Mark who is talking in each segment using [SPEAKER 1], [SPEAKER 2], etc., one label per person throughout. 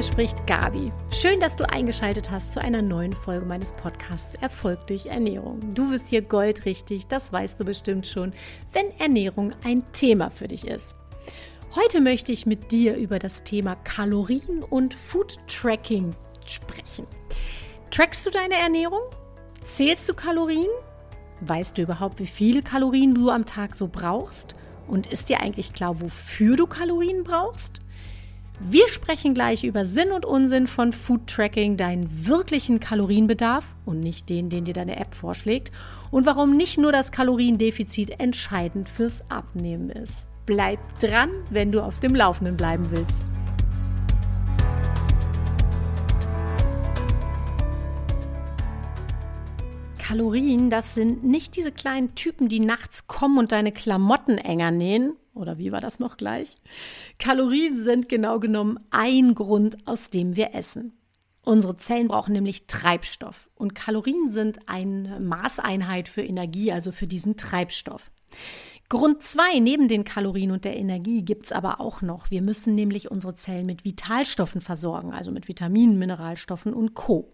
[SPEAKER 1] hier spricht Gabi. Schön, dass du eingeschaltet hast zu einer neuen Folge meines Podcasts Erfolg durch Ernährung. Du bist hier goldrichtig, das weißt du bestimmt schon, wenn Ernährung ein Thema für dich ist. Heute möchte ich mit dir über das Thema Kalorien und Food Tracking sprechen. Trackst du deine Ernährung? Zählst du Kalorien? Weißt du überhaupt, wie viele Kalorien du am Tag so brauchst? Und ist dir eigentlich klar, wofür du Kalorien brauchst? Wir sprechen gleich über Sinn und Unsinn von Food Tracking, deinen wirklichen Kalorienbedarf und nicht den, den dir deine App vorschlägt und warum nicht nur das Kaloriendefizit entscheidend fürs Abnehmen ist. Bleib dran, wenn du auf dem Laufenden bleiben willst. Kalorien, das sind nicht diese kleinen Typen, die nachts kommen und deine Klamotten enger nähen oder wie war das noch gleich? Kalorien sind genau genommen ein Grund, aus dem wir essen. Unsere Zellen brauchen nämlich Treibstoff und Kalorien sind eine Maßeinheit für Energie, also für diesen Treibstoff. Grund zwei neben den Kalorien und der Energie gibt es aber auch noch. Wir müssen nämlich unsere Zellen mit Vitalstoffen versorgen, also mit Vitaminen, Mineralstoffen und Co.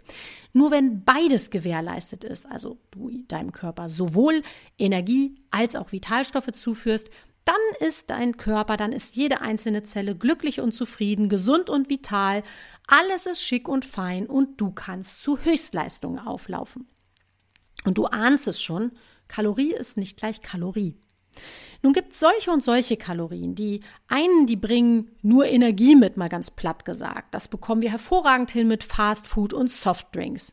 [SPEAKER 1] Nur wenn beides gewährleistet ist, also du deinem Körper sowohl Energie als auch Vitalstoffe zuführst, dann ist dein Körper, dann ist jede einzelne Zelle glücklich und zufrieden, gesund und vital, alles ist schick und fein und du kannst zu Höchstleistungen auflaufen. Und du ahnst es schon, Kalorie ist nicht gleich Kalorie. Nun gibt es solche und solche Kalorien. Die einen, die bringen nur Energie mit, mal ganz platt gesagt. Das bekommen wir hervorragend hin mit Fast Food und Softdrinks.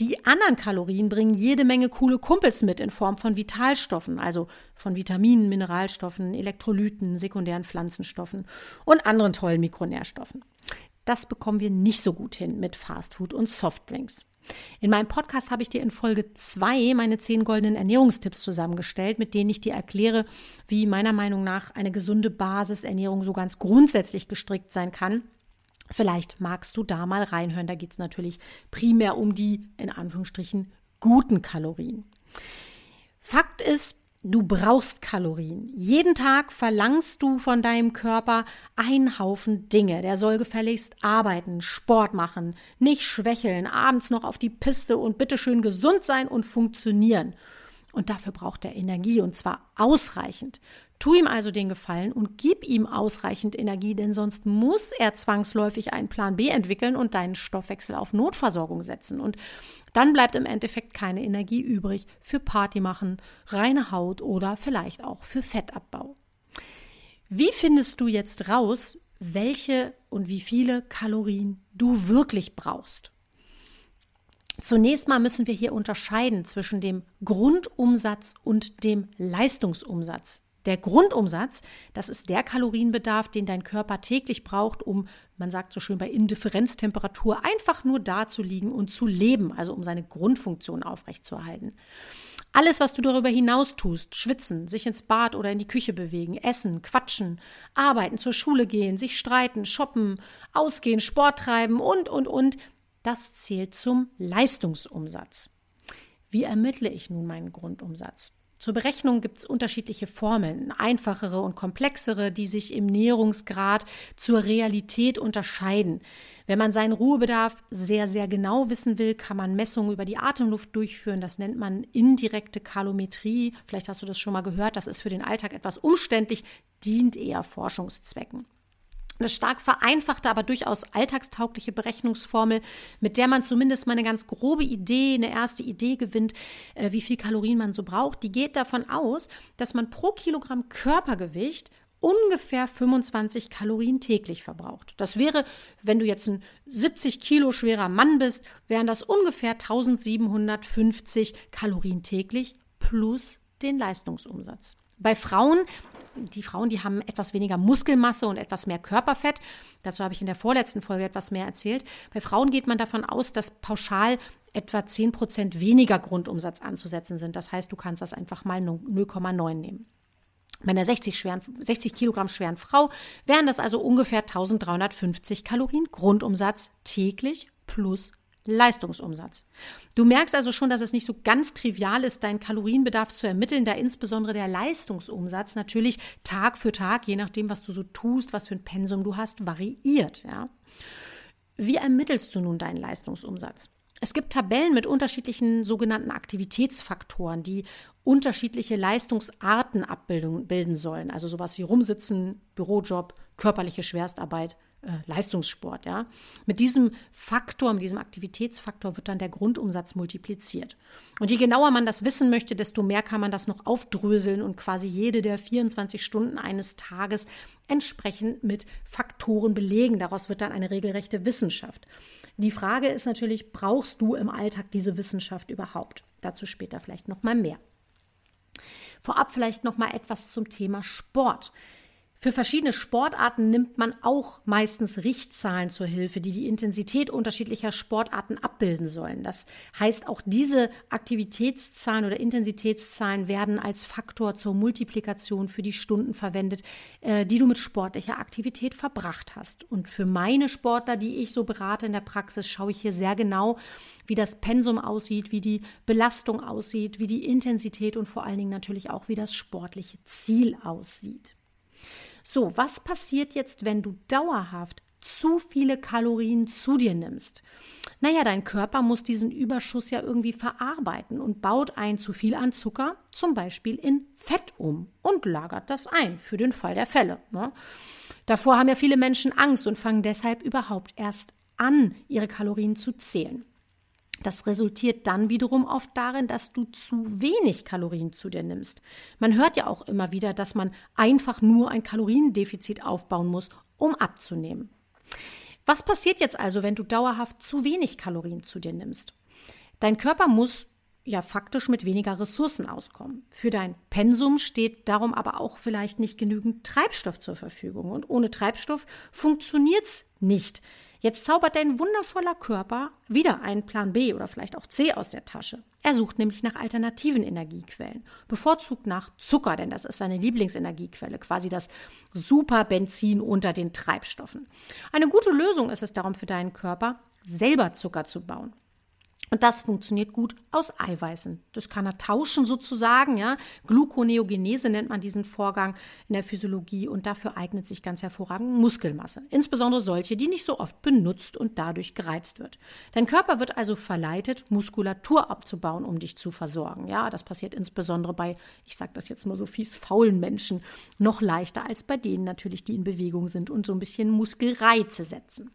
[SPEAKER 1] Die anderen Kalorien bringen jede Menge coole Kumpels mit in Form von Vitalstoffen, also von Vitaminen, Mineralstoffen, Elektrolyten, sekundären Pflanzenstoffen und anderen tollen Mikronährstoffen. Das bekommen wir nicht so gut hin mit Fast Food und Softdrinks. In meinem Podcast habe ich dir in Folge 2 meine 10 goldenen Ernährungstipps zusammengestellt, mit denen ich dir erkläre, wie meiner Meinung nach eine gesunde Basisernährung so ganz grundsätzlich gestrickt sein kann. Vielleicht magst du da mal reinhören. Da geht es natürlich primär um die, in Anführungsstrichen, guten Kalorien. Fakt ist, Du brauchst Kalorien. Jeden Tag verlangst du von deinem Körper einen Haufen Dinge. Der soll gefälligst arbeiten, Sport machen, nicht schwächeln, abends noch auf die Piste und bitteschön gesund sein und funktionieren. Und dafür braucht er Energie und zwar ausreichend. Tu ihm also den Gefallen und gib ihm ausreichend Energie, denn sonst muss er zwangsläufig einen Plan B entwickeln und deinen Stoffwechsel auf Notversorgung setzen. Und dann bleibt im Endeffekt keine Energie übrig für Party machen, reine Haut oder vielleicht auch für Fettabbau. Wie findest du jetzt raus, welche und wie viele Kalorien du wirklich brauchst? Zunächst mal müssen wir hier unterscheiden zwischen dem Grundumsatz und dem Leistungsumsatz. Der Grundumsatz, das ist der Kalorienbedarf, den dein Körper täglich braucht, um, man sagt so schön bei Indifferenztemperatur, einfach nur da zu liegen und zu leben, also um seine Grundfunktion aufrechtzuerhalten. Alles, was du darüber hinaus tust, schwitzen, sich ins Bad oder in die Küche bewegen, essen, quatschen, arbeiten, zur Schule gehen, sich streiten, shoppen, ausgehen, Sport treiben und, und, und, das zählt zum Leistungsumsatz. Wie ermittle ich nun meinen Grundumsatz? Zur Berechnung gibt es unterschiedliche Formeln, einfachere und komplexere, die sich im Näherungsgrad zur Realität unterscheiden. Wenn man seinen Ruhebedarf sehr, sehr genau wissen will, kann man Messungen über die Atemluft durchführen. Das nennt man indirekte Kalometrie. Vielleicht hast du das schon mal gehört. Das ist für den Alltag etwas umständlich, dient eher Forschungszwecken. Eine stark vereinfachte, aber durchaus alltagstaugliche Berechnungsformel, mit der man zumindest mal eine ganz grobe Idee, eine erste Idee gewinnt, äh, wie viel Kalorien man so braucht. Die geht davon aus, dass man pro Kilogramm Körpergewicht ungefähr 25 Kalorien täglich verbraucht. Das wäre, wenn du jetzt ein 70 Kilo schwerer Mann bist, wären das ungefähr 1750 Kalorien täglich plus den Leistungsumsatz. Bei Frauen die Frauen, die haben etwas weniger Muskelmasse und etwas mehr Körperfett. Dazu habe ich in der vorletzten Folge etwas mehr erzählt. Bei Frauen geht man davon aus, dass pauschal etwa 10 Prozent weniger Grundumsatz anzusetzen sind. Das heißt, du kannst das einfach mal 0,9 nehmen. Bei einer 60, schweren, 60 Kilogramm schweren Frau wären das also ungefähr 1350 Kalorien Grundumsatz täglich plus Leistungsumsatz. Du merkst also schon, dass es nicht so ganz trivial ist, deinen Kalorienbedarf zu ermitteln, da insbesondere der Leistungsumsatz natürlich Tag für Tag, je nachdem, was du so tust, was für ein Pensum du hast, variiert. Ja. Wie ermittelst du nun deinen Leistungsumsatz? Es gibt Tabellen mit unterschiedlichen sogenannten Aktivitätsfaktoren, die unterschiedliche Leistungsarten abbilden sollen. Also sowas wie Rumsitzen, Bürojob, körperliche Schwerstarbeit, Leistungssport. Ja. Mit diesem Faktor, mit diesem Aktivitätsfaktor wird dann der Grundumsatz multipliziert. Und je genauer man das wissen möchte, desto mehr kann man das noch aufdröseln und quasi jede der 24 Stunden eines Tages entsprechend mit Faktoren belegen. Daraus wird dann eine regelrechte Wissenschaft. Die Frage ist natürlich, brauchst du im Alltag diese Wissenschaft überhaupt? Dazu später vielleicht noch mal mehr. Vorab vielleicht noch mal etwas zum Thema Sport. Für verschiedene Sportarten nimmt man auch meistens Richtzahlen zur Hilfe, die die Intensität unterschiedlicher Sportarten abbilden sollen. Das heißt, auch diese Aktivitätszahlen oder Intensitätszahlen werden als Faktor zur Multiplikation für die Stunden verwendet, äh, die du mit sportlicher Aktivität verbracht hast. Und für meine Sportler, die ich so berate in der Praxis, schaue ich hier sehr genau, wie das Pensum aussieht, wie die Belastung aussieht, wie die Intensität und vor allen Dingen natürlich auch, wie das sportliche Ziel aussieht. So, was passiert jetzt, wenn du dauerhaft zu viele Kalorien zu dir nimmst? Naja, dein Körper muss diesen Überschuss ja irgendwie verarbeiten und baut ein zu viel an Zucker, zum Beispiel in Fett um und lagert das ein für den Fall der Fälle. Ne? Davor haben ja viele Menschen Angst und fangen deshalb überhaupt erst an, ihre Kalorien zu zählen. Das resultiert dann wiederum oft darin, dass du zu wenig Kalorien zu dir nimmst. Man hört ja auch immer wieder, dass man einfach nur ein Kaloriendefizit aufbauen muss, um abzunehmen. Was passiert jetzt also, wenn du dauerhaft zu wenig Kalorien zu dir nimmst? Dein Körper muss ja faktisch mit weniger Ressourcen auskommen. Für dein Pensum steht darum aber auch vielleicht nicht genügend Treibstoff zur Verfügung. Und ohne Treibstoff funktioniert es nicht. Jetzt zaubert dein wundervoller Körper wieder einen Plan B oder vielleicht auch C aus der Tasche. Er sucht nämlich nach alternativen Energiequellen, bevorzugt nach Zucker, denn das ist seine Lieblingsenergiequelle, quasi das Superbenzin unter den Treibstoffen. Eine gute Lösung ist es darum für deinen Körper, selber Zucker zu bauen. Und das funktioniert gut aus Eiweißen. Das kann er tauschen sozusagen, ja. Gluconeogenese nennt man diesen Vorgang in der Physiologie und dafür eignet sich ganz hervorragend Muskelmasse. Insbesondere solche, die nicht so oft benutzt und dadurch gereizt wird. Dein Körper wird also verleitet, Muskulatur abzubauen, um dich zu versorgen. Ja, das passiert insbesondere bei, ich sage das jetzt mal so fies, faulen Menschen noch leichter als bei denen natürlich, die in Bewegung sind und so ein bisschen Muskelreize setzen.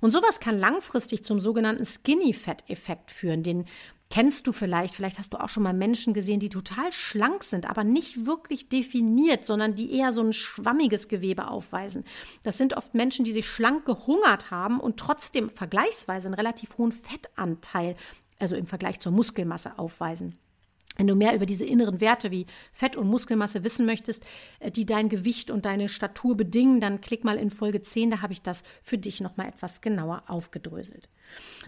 [SPEAKER 1] Und sowas kann langfristig zum sogenannten Skinny-Fat-Effekt führen. Den kennst du vielleicht. Vielleicht hast du auch schon mal Menschen gesehen, die total schlank sind, aber nicht wirklich definiert, sondern die eher so ein schwammiges Gewebe aufweisen. Das sind oft Menschen, die sich schlank gehungert haben und trotzdem vergleichsweise einen relativ hohen Fettanteil, also im Vergleich zur Muskelmasse aufweisen. Wenn du mehr über diese inneren Werte wie Fett und Muskelmasse wissen möchtest, äh, die dein Gewicht und deine Statur bedingen, dann klick mal in Folge 10, da habe ich das für dich nochmal etwas genauer aufgedröselt.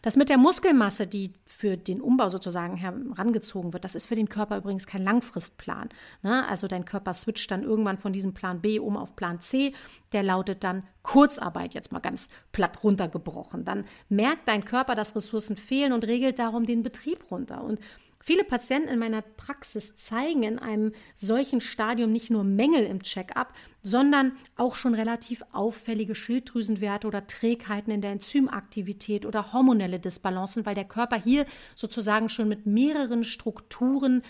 [SPEAKER 1] Das mit der Muskelmasse, die für den Umbau sozusagen herangezogen wird, das ist für den Körper übrigens kein Langfristplan. Ne? Also dein Körper switcht dann irgendwann von diesem Plan B um auf Plan C, der lautet dann Kurzarbeit, jetzt mal ganz platt runtergebrochen. Dann merkt dein Körper, dass Ressourcen fehlen und regelt darum den Betrieb runter. Und Viele Patienten in meiner Praxis zeigen in einem solchen Stadium nicht nur Mängel im Check-up, sondern auch schon relativ auffällige Schilddrüsenwerte oder Trägheiten in der Enzymaktivität oder hormonelle Disbalancen, weil der Körper hier sozusagen schon mit mehreren Strukturen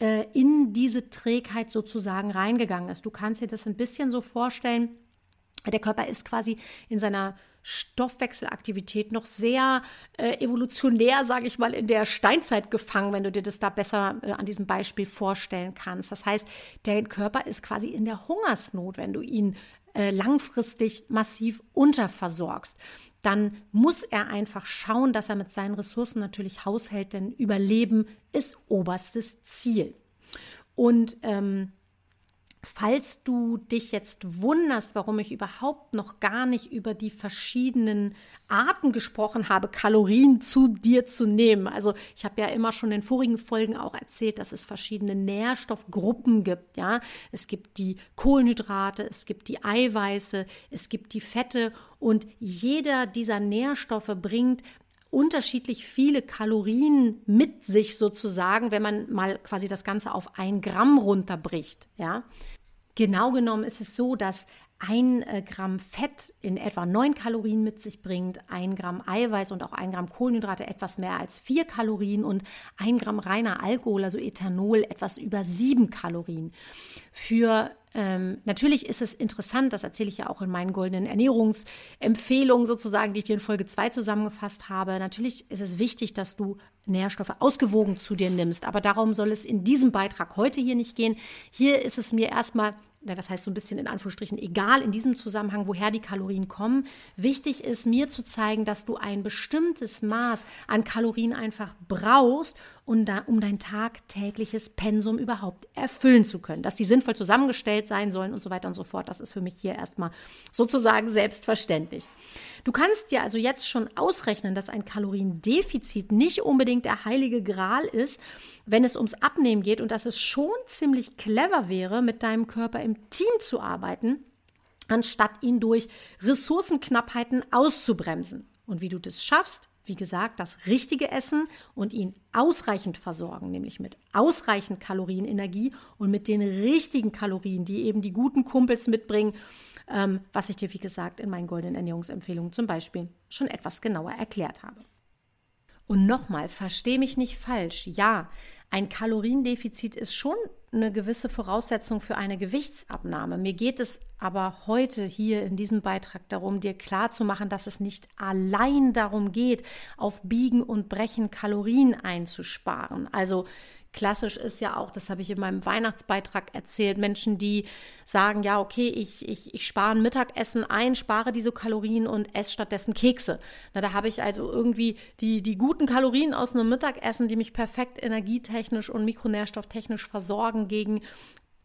[SPEAKER 1] äh, in diese Trägheit sozusagen reingegangen ist. Du kannst dir das ein bisschen so vorstellen, der Körper ist quasi in seiner Stoffwechselaktivität noch sehr äh, evolutionär, sage ich mal, in der Steinzeit gefangen, wenn du dir das da besser äh, an diesem Beispiel vorstellen kannst. Das heißt, der Körper ist quasi in der Hungersnot, wenn du ihn äh, langfristig massiv unterversorgst. Dann muss er einfach schauen, dass er mit seinen Ressourcen natürlich haushält, denn Überleben ist oberstes Ziel. Und ähm, Falls du dich jetzt wunderst, warum ich überhaupt noch gar nicht über die verschiedenen Arten gesprochen habe, Kalorien zu dir zu nehmen. Also ich habe ja immer schon in vorigen Folgen auch erzählt, dass es verschiedene Nährstoffgruppen gibt. Ja, es gibt die Kohlenhydrate, es gibt die Eiweiße, es gibt die Fette und jeder dieser Nährstoffe bringt unterschiedlich viele Kalorien mit sich sozusagen, wenn man mal quasi das Ganze auf ein Gramm runterbricht. Ja, Genau genommen ist es so, dass ein äh, Gramm Fett in etwa 9 Kalorien mit sich bringt, ein Gramm Eiweiß und auch ein Gramm Kohlenhydrate etwas mehr als 4 Kalorien und ein Gramm reiner Alkohol, also Ethanol, etwas über 7 Kalorien. Für ähm, natürlich ist es interessant, das erzähle ich ja auch in meinen goldenen Ernährungsempfehlungen sozusagen, die ich dir in Folge 2 zusammengefasst habe. Natürlich ist es wichtig, dass du Nährstoffe ausgewogen zu dir nimmst, aber darum soll es in diesem Beitrag heute hier nicht gehen. Hier ist es mir erstmal das heißt so ein bisschen in Anführungsstrichen egal in diesem Zusammenhang, woher die Kalorien kommen. Wichtig ist mir zu zeigen, dass du ein bestimmtes Maß an Kalorien einfach brauchst, um, da, um dein tagtägliches Pensum überhaupt erfüllen zu können. Dass die sinnvoll zusammengestellt sein sollen und so weiter und so fort, das ist für mich hier erstmal sozusagen selbstverständlich. Du kannst dir also jetzt schon ausrechnen, dass ein Kaloriendefizit nicht unbedingt der heilige Gral ist, wenn es ums Abnehmen geht und dass es schon ziemlich clever wäre, mit deinem Körper im Team zu arbeiten, anstatt ihn durch Ressourcenknappheiten auszubremsen. Und wie du das schaffst, wie gesagt, das richtige Essen und ihn ausreichend versorgen, nämlich mit ausreichend Kalorien, Energie und mit den richtigen Kalorien, die eben die guten Kumpels mitbringen, ähm, was ich dir, wie gesagt, in meinen goldenen Ernährungsempfehlungen zum Beispiel schon etwas genauer erklärt habe. Und nochmal, verstehe mich nicht falsch. Ja, ein Kaloriendefizit ist schon eine gewisse Voraussetzung für eine Gewichtsabnahme. Mir geht es aber heute hier in diesem Beitrag darum, dir klarzumachen, dass es nicht allein darum geht, auf Biegen und Brechen Kalorien einzusparen. Also Klassisch ist ja auch, das habe ich in meinem Weihnachtsbeitrag erzählt, Menschen, die sagen, ja, okay, ich, ich, ich spare ein Mittagessen ein, spare diese Kalorien und esse stattdessen Kekse. Na, da habe ich also irgendwie die, die guten Kalorien aus einem Mittagessen, die mich perfekt energietechnisch und mikronährstofftechnisch versorgen gegen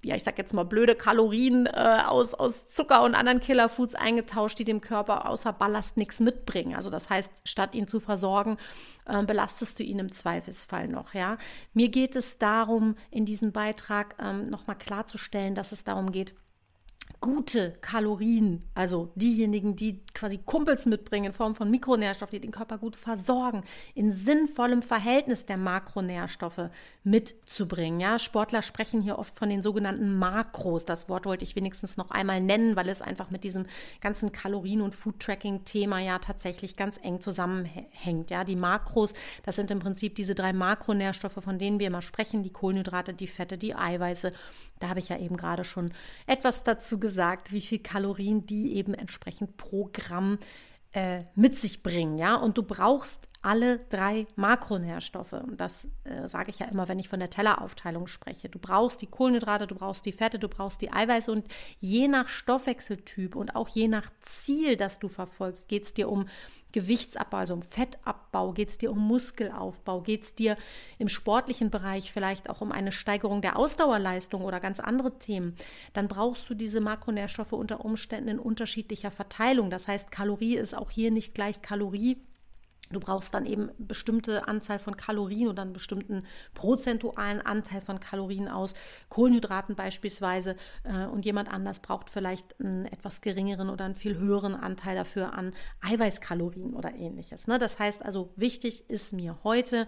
[SPEAKER 1] ja, ich sag jetzt mal, blöde Kalorien äh, aus, aus Zucker und anderen Killerfoods eingetauscht, die dem Körper außer Ballast nichts mitbringen. Also das heißt, statt ihn zu versorgen, äh, belastest du ihn im Zweifelsfall noch. Ja, mir geht es darum, in diesem Beitrag ähm, nochmal klarzustellen, dass es darum geht, gute Kalorien, also diejenigen, die quasi Kumpels mitbringen in Form von Mikronährstoffen, die den Körper gut versorgen, in sinnvollem Verhältnis der Makronährstoffe mitzubringen. Ja, Sportler sprechen hier oft von den sogenannten Makros. Das Wort wollte ich wenigstens noch einmal nennen, weil es einfach mit diesem ganzen Kalorien- und Food-Tracking-Thema ja tatsächlich ganz eng zusammenhängt. Ja, die Makros, das sind im Prinzip diese drei Makronährstoffe, von denen wir immer sprechen, die Kohlenhydrate, die Fette, die Eiweiße. Da habe ich ja eben gerade schon etwas dazu gesagt, wie viel Kalorien die eben entsprechend pro Gramm äh, mit sich bringen, ja. Und du brauchst alle drei Makronährstoffe. Das äh, sage ich ja immer, wenn ich von der Telleraufteilung spreche. Du brauchst die Kohlenhydrate, du brauchst die Fette, du brauchst die Eiweiße und je nach Stoffwechseltyp und auch je nach Ziel, das du verfolgst, geht es dir um Gewichtsabbau, also um Fettabbau, geht es dir um Muskelaufbau, geht es dir im sportlichen Bereich vielleicht auch um eine Steigerung der Ausdauerleistung oder ganz andere Themen, dann brauchst du diese Makronährstoffe unter Umständen in unterschiedlicher Verteilung. Das heißt, Kalorie ist auch hier nicht gleich Kalorie Du brauchst dann eben bestimmte Anzahl von Kalorien oder einen bestimmten prozentualen Anteil von Kalorien aus Kohlenhydraten beispielsweise. Äh, und jemand anders braucht vielleicht einen etwas geringeren oder einen viel höheren Anteil dafür an Eiweißkalorien oder ähnliches. Ne? Das heißt also, wichtig ist mir heute,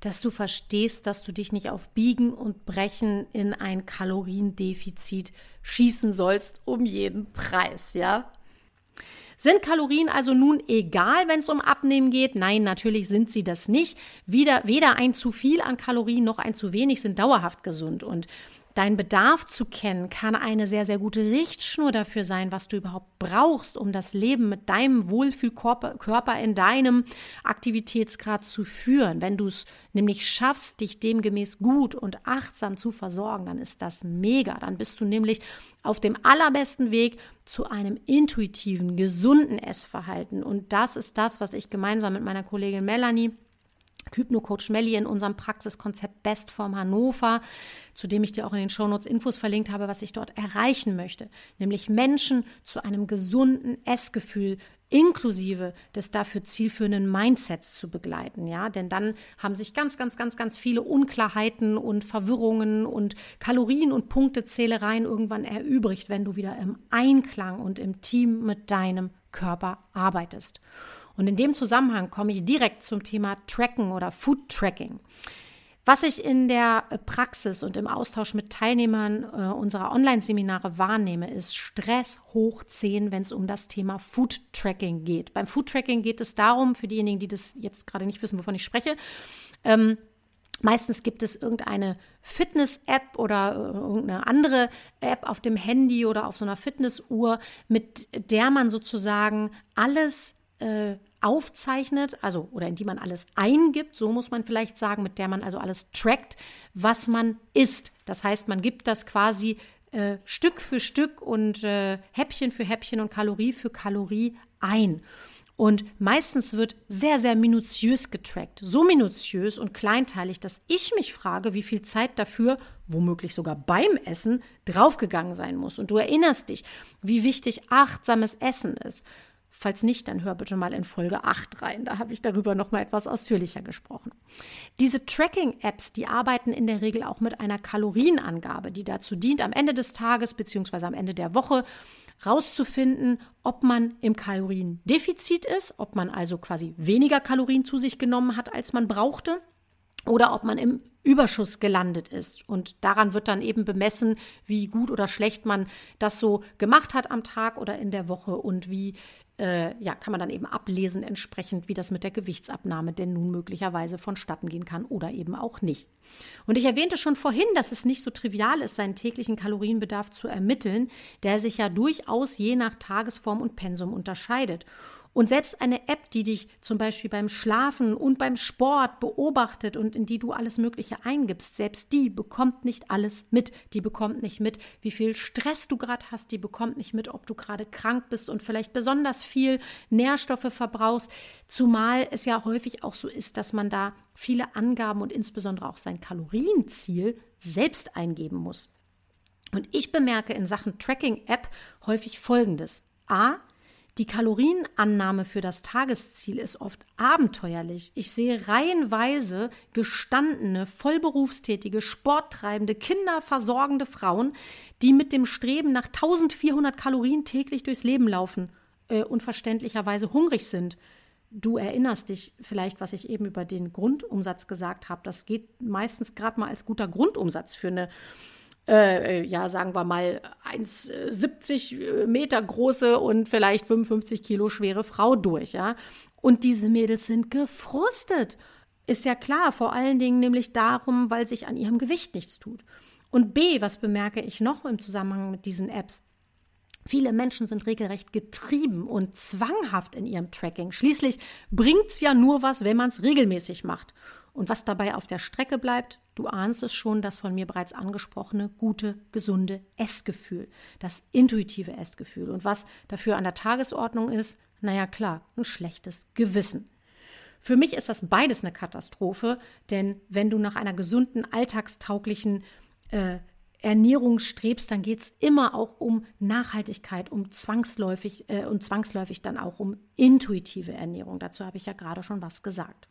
[SPEAKER 1] dass du verstehst, dass du dich nicht auf Biegen und Brechen in ein Kaloriendefizit schießen sollst um jeden Preis, ja? Sind Kalorien also nun egal, wenn es um Abnehmen geht? Nein, natürlich sind sie das nicht. Weder, weder ein zu viel an Kalorien noch ein zu wenig sind dauerhaft gesund. Und Dein Bedarf zu kennen kann eine sehr, sehr gute Richtschnur dafür sein, was du überhaupt brauchst, um das Leben mit deinem Wohlfühlkörper in deinem Aktivitätsgrad zu führen. Wenn du es nämlich schaffst, dich demgemäß gut und achtsam zu versorgen, dann ist das mega. Dann bist du nämlich auf dem allerbesten Weg zu einem intuitiven, gesunden Essverhalten. Und das ist das, was ich gemeinsam mit meiner Kollegin Melanie Hypno-Coach Melli in unserem Praxiskonzept Bestform Hannover, zu dem ich dir auch in den Shownotes Infos verlinkt habe, was ich dort erreichen möchte. Nämlich Menschen zu einem gesunden Essgefühl inklusive des dafür zielführenden Mindsets zu begleiten, ja, denn dann haben sich ganz, ganz, ganz, ganz viele Unklarheiten und Verwirrungen und Kalorien und Punktezählereien irgendwann erübrigt, wenn du wieder im Einklang und im Team mit deinem Körper arbeitest. Und in dem Zusammenhang komme ich direkt zum Thema Tracken oder Food Tracking. Was ich in der Praxis und im Austausch mit Teilnehmern äh, unserer Online-Seminare wahrnehme, ist Stress hoch 10, wenn es um das Thema Food Tracking geht. Beim Food Tracking geht es darum, für diejenigen, die das jetzt gerade nicht wissen, wovon ich spreche, ähm, Meistens gibt es irgendeine Fitness-App oder äh, irgendeine andere App auf dem Handy oder auf so einer Fitnessuhr, mit der man sozusagen alles äh, aufzeichnet, also oder in die man alles eingibt, so muss man vielleicht sagen, mit der man also alles trackt, was man isst. Das heißt, man gibt das quasi äh, Stück für Stück und äh, Häppchen für Häppchen und Kalorie für Kalorie ein. Und meistens wird sehr, sehr minutiös getrackt. So minutiös und kleinteilig, dass ich mich frage, wie viel Zeit dafür, womöglich sogar beim Essen, draufgegangen sein muss. Und du erinnerst dich, wie wichtig achtsames Essen ist. Falls nicht, dann hör bitte mal in Folge 8 rein. Da habe ich darüber noch mal etwas ausführlicher gesprochen. Diese Tracking-Apps, die arbeiten in der Regel auch mit einer Kalorienangabe, die dazu dient, am Ende des Tages bzw. am Ende der Woche rauszufinden, ob man im Kaloriendefizit ist, ob man also quasi weniger Kalorien zu sich genommen hat, als man brauchte, oder ob man im Überschuss gelandet ist. Und daran wird dann eben bemessen, wie gut oder schlecht man das so gemacht hat am Tag oder in der Woche und wie äh, ja, kann man dann eben ablesen entsprechend, wie das mit der Gewichtsabnahme denn nun möglicherweise vonstatten gehen kann oder eben auch nicht. Und ich erwähnte schon vorhin, dass es nicht so trivial ist, seinen täglichen Kalorienbedarf zu ermitteln, der sich ja durchaus je nach Tagesform und Pensum unterscheidet. Und selbst eine App, die dich zum Beispiel beim Schlafen und beim Sport beobachtet und in die du alles Mögliche eingibst, selbst die bekommt nicht alles mit. Die bekommt nicht mit, wie viel Stress du gerade hast. Die bekommt nicht mit, ob du gerade krank bist und vielleicht besonders viel Nährstoffe verbrauchst. Zumal es ja häufig auch so ist, dass man da viele Angaben und insbesondere auch sein Kalorienziel selbst eingeben muss. Und ich bemerke in Sachen Tracking-App häufig Folgendes. A, die Kalorienannahme für das Tagesziel ist oft abenteuerlich. Ich sehe reihenweise gestandene, vollberufstätige, sporttreibende, kinderversorgende Frauen, die mit dem Streben nach 1400 Kalorien täglich durchs Leben laufen äh, und verständlicherweise hungrig sind. Du erinnerst dich vielleicht, was ich eben über den Grundumsatz gesagt habe. Das geht meistens gerade mal als guter Grundumsatz für eine äh, ja, sagen wir mal, 1,70 äh, Meter große und vielleicht 55 Kilo schwere Frau durch, ja. Und diese Mädels sind gefrustet. Ist ja klar, vor allen Dingen nämlich darum, weil sich an ihrem Gewicht nichts tut. Und B, was bemerke ich noch im Zusammenhang mit diesen Apps? Viele Menschen sind regelrecht getrieben und zwanghaft in ihrem Tracking. Schließlich bringt es ja nur was, wenn man es regelmäßig macht. Und was dabei auf der Strecke bleibt, du ahnst es schon, das von mir bereits angesprochene gute, gesunde Essgefühl, das intuitive Essgefühl. Und was dafür an der Tagesordnung ist, naja klar, ein schlechtes Gewissen. Für mich ist das beides eine Katastrophe, denn wenn du nach einer gesunden, alltagstauglichen äh, Ernährung strebst, dann geht es immer auch um Nachhaltigkeit, um zwangsläufig äh, und zwangsläufig dann auch um intuitive Ernährung. Dazu habe ich ja gerade schon was gesagt.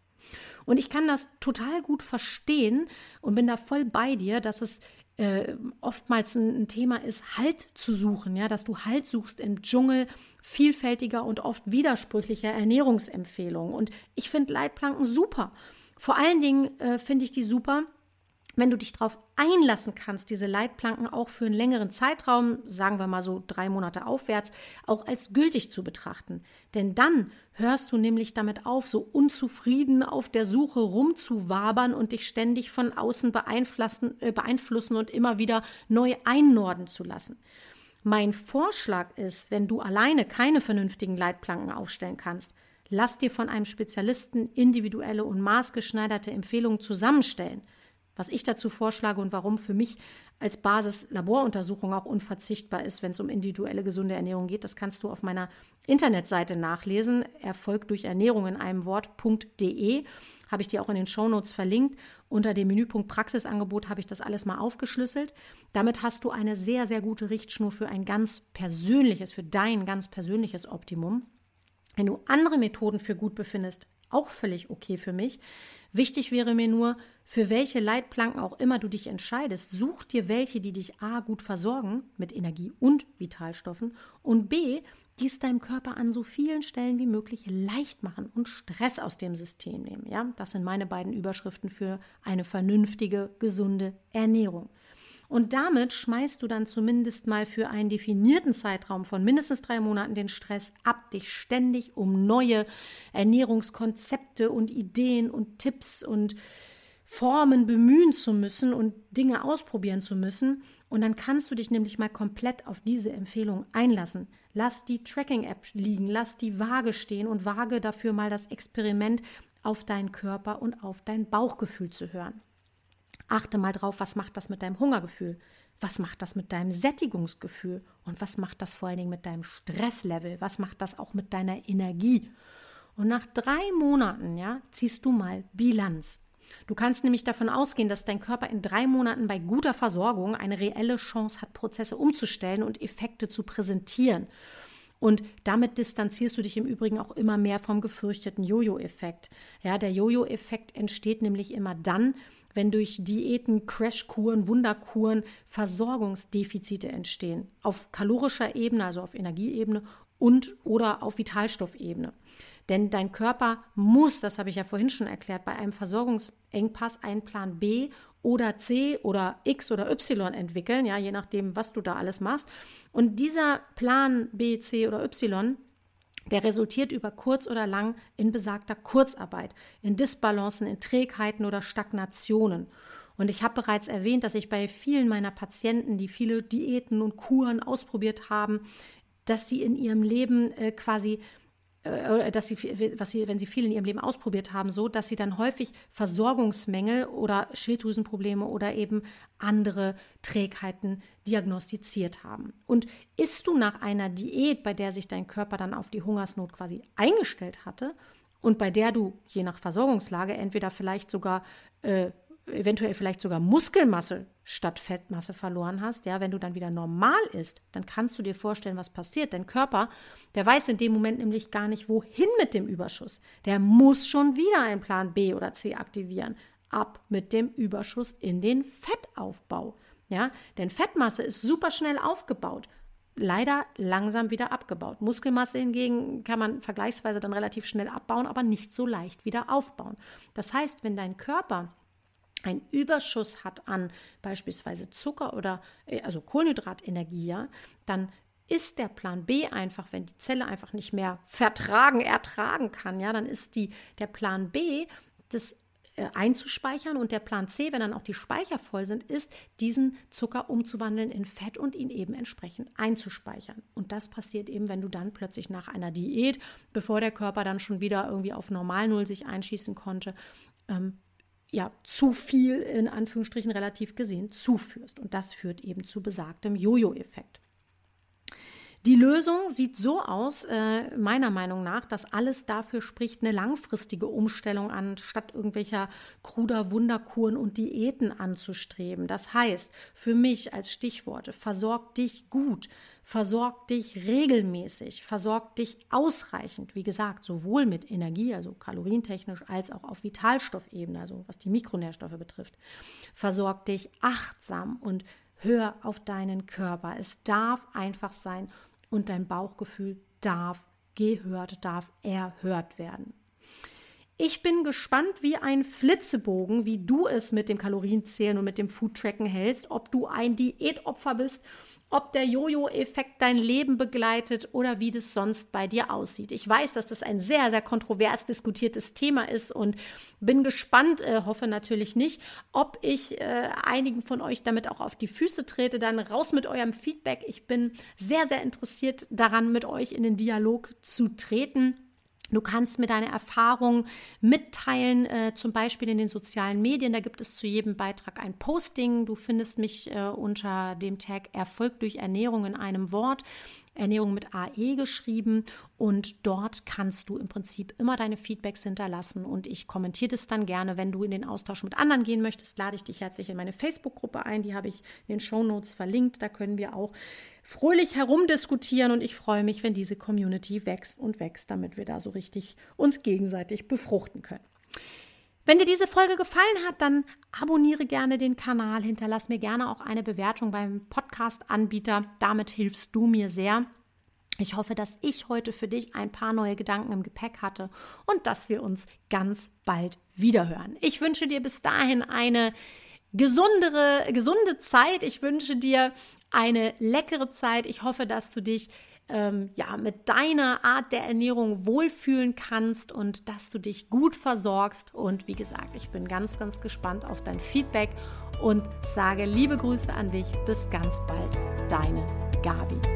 [SPEAKER 1] Und ich kann das total gut verstehen und bin da voll bei dir, dass es äh, oftmals ein, ein, Thema ist, Halt zu suchen, ja, dass du Halt suchst im Dschungel vielfältiger und oft widersprüchlicher Ernährungsempfehlungen. Und ich finde Leitplanken super. Vor allen Dingen äh, finde ich die super, wenn du dich darauf einlassen kannst, diese Leitplanken auch für einen längeren Zeitraum, sagen wir mal so drei Monate aufwärts, auch als gültig zu betrachten. Denn dann hörst du nämlich damit auf, so unzufrieden auf der Suche rumzuwabern und dich ständig von außen beeinflussen, äh, beeinflussen und immer wieder neu einnorden zu lassen. Mein Vorschlag ist, wenn du alleine keine vernünftigen Leitplanken aufstellen kannst, lass dir von einem Spezialisten individuelle und maßgeschneiderte Empfehlungen zusammenstellen – was ich dazu vorschlage und warum für mich als Basis Laboruntersuchung auch unverzichtbar ist, wenn es um individuelle gesunde Ernährung geht, das kannst du auf meiner Internetseite nachlesen. Erfolg durch Ernährung in einem Wort.de habe ich dir auch in den Shownotes verlinkt. Unter dem Menüpunkt Praxisangebot habe ich das alles mal aufgeschlüsselt. Damit hast du eine sehr, sehr gute Richtschnur für ein ganz persönliches, für dein ganz persönliches Optimum. Wenn du andere Methoden für gut befindest, auch völlig okay für mich. Wichtig wäre mir nur, für welche Leitplanken auch immer du dich entscheidest, such dir welche, die dich A gut versorgen mit Energie und Vitalstoffen und B, dies deinem Körper an so vielen Stellen wie möglich leicht machen und Stress aus dem System nehmen. Ja, das sind meine beiden Überschriften für eine vernünftige, gesunde Ernährung. Und damit schmeißt du dann zumindest mal für einen definierten Zeitraum von mindestens drei Monaten den Stress ab, dich ständig um neue Ernährungskonzepte und Ideen und Tipps und Formen bemühen zu müssen und Dinge ausprobieren zu müssen. Und dann kannst du dich nämlich mal komplett auf diese Empfehlung einlassen. Lass die Tracking-App liegen, lass die Waage stehen und wage dafür mal das Experiment auf deinen Körper und auf dein Bauchgefühl zu hören. Achte mal drauf, was macht das mit deinem Hungergefühl? Was macht das mit deinem Sättigungsgefühl? Und was macht das vor allen Dingen mit deinem Stresslevel? Was macht das auch mit deiner Energie? Und nach drei Monaten, ja, ziehst du mal Bilanz. Du kannst nämlich davon ausgehen, dass dein Körper in drei Monaten bei guter Versorgung eine reelle Chance hat, Prozesse umzustellen und Effekte zu präsentieren. Und damit distanzierst du dich im Übrigen auch immer mehr vom gefürchteten Jojo-Effekt. Ja, der Jojo-Effekt entsteht nämlich immer dann, wenn durch Diäten, Crashkuren, Wunderkuren Versorgungsdefizite entstehen. Auf kalorischer Ebene, also auf Energieebene und oder auf Vitalstoffebene. Denn dein Körper muss, das habe ich ja vorhin schon erklärt, bei einem Versorgungsengpass einen Plan B oder C oder X oder Y entwickeln, ja, je nachdem, was du da alles machst. Und dieser Plan B, C oder Y, der resultiert über kurz oder lang in besagter Kurzarbeit, in Disbalancen, in Trägheiten oder Stagnationen. Und ich habe bereits erwähnt, dass ich bei vielen meiner Patienten, die viele Diäten und Kuren ausprobiert haben, dass sie in ihrem Leben äh, quasi dass sie, was sie, wenn sie viel in ihrem Leben ausprobiert haben, so, dass sie dann häufig Versorgungsmängel oder Schilddrüsenprobleme oder eben andere Trägheiten diagnostiziert haben. Und isst du nach einer Diät, bei der sich dein Körper dann auf die Hungersnot quasi eingestellt hatte und bei der du je nach Versorgungslage entweder vielleicht sogar äh, eventuell vielleicht sogar Muskelmasse statt Fettmasse verloren hast, ja, wenn du dann wieder normal isst, dann kannst du dir vorstellen, was passiert. Dein Körper, der weiß in dem Moment nämlich gar nicht, wohin mit dem Überschuss. Der muss schon wieder einen Plan B oder C aktivieren. Ab mit dem Überschuss in den Fettaufbau. Ja, denn Fettmasse ist super schnell aufgebaut. Leider langsam wieder abgebaut. Muskelmasse hingegen kann man vergleichsweise dann relativ schnell abbauen, aber nicht so leicht wieder aufbauen. Das heißt, wenn dein Körper ein Überschuss hat an beispielsweise Zucker oder äh, also Kohlenhydratenergie, ja, dann ist der Plan B einfach, wenn die Zelle einfach nicht mehr vertragen, ertragen kann, ja, dann ist die, der Plan B, das äh, einzuspeichern und der Plan C, wenn dann auch die Speicher voll sind, ist, diesen Zucker umzuwandeln in Fett und ihn eben entsprechend einzuspeichern. Und das passiert eben, wenn du dann plötzlich nach einer Diät, bevor der Körper dann schon wieder irgendwie auf Normalnull sich einschießen konnte, ähm, ja, zu viel in Anführungsstrichen relativ gesehen zuführst. Und das führt eben zu besagtem Jojo-Effekt. Die Lösung sieht so aus, äh, meiner Meinung nach, dass alles dafür spricht, eine langfristige Umstellung anstatt irgendwelcher kruder Wunderkuren und Diäten anzustreben. Das heißt, für mich als Stichworte, versorg dich gut, versorg dich regelmäßig, versorg dich ausreichend, wie gesagt, sowohl mit Energie, also kalorientechnisch, als auch auf Vitalstoffebene, also was die Mikronährstoffe betrifft. Versorg dich achtsam und hör auf deinen Körper. Es darf einfach sein und dein Bauchgefühl darf gehört, darf erhört werden. Ich bin gespannt wie ein Flitzebogen, wie du es mit dem Kalorienzählen und mit dem Foodtracken hältst, ob du ein Diätopfer bist ob der Jojo-Effekt dein Leben begleitet oder wie das sonst bei dir aussieht. Ich weiß, dass das ein sehr, sehr kontrovers diskutiertes Thema ist und bin gespannt, äh, hoffe natürlich nicht, ob ich äh, einigen von euch damit auch auf die Füße trete. Dann raus mit eurem Feedback. Ich bin sehr, sehr interessiert daran, mit euch in den Dialog zu treten. Du kannst mir deine Erfahrungen mitteilen, äh, zum Beispiel in den sozialen Medien. Da gibt es zu jedem Beitrag ein Posting. Du findest mich äh, unter dem Tag Erfolg durch Ernährung in einem Wort. Ernährung mit AE geschrieben und dort kannst du im Prinzip immer deine Feedbacks hinterlassen und ich kommentiere das dann gerne. Wenn du in den Austausch mit anderen gehen möchtest, lade ich dich herzlich in meine Facebook-Gruppe ein. Die habe ich in den Show Notes verlinkt. Da können wir auch fröhlich herumdiskutieren und ich freue mich, wenn diese Community wächst und wächst, damit wir da so richtig uns gegenseitig befruchten können. Wenn dir diese Folge gefallen hat, dann abonniere gerne den Kanal, hinterlass mir gerne auch eine Bewertung beim Podcast-Anbieter. Damit hilfst du mir sehr. Ich hoffe, dass ich heute für dich ein paar neue Gedanken im Gepäck hatte und dass wir uns ganz bald wiederhören. Ich wünsche dir bis dahin eine gesundere, gesunde Zeit. Ich wünsche dir eine leckere Zeit. Ich hoffe, dass du dich ähm, ja mit deiner Art der Ernährung wohlfühlen kannst und dass du dich gut versorgst. Und wie gesagt, ich bin ganz, ganz gespannt auf dein Feedback und sage liebe Grüße an dich. Bis ganz bald, deine Gabi.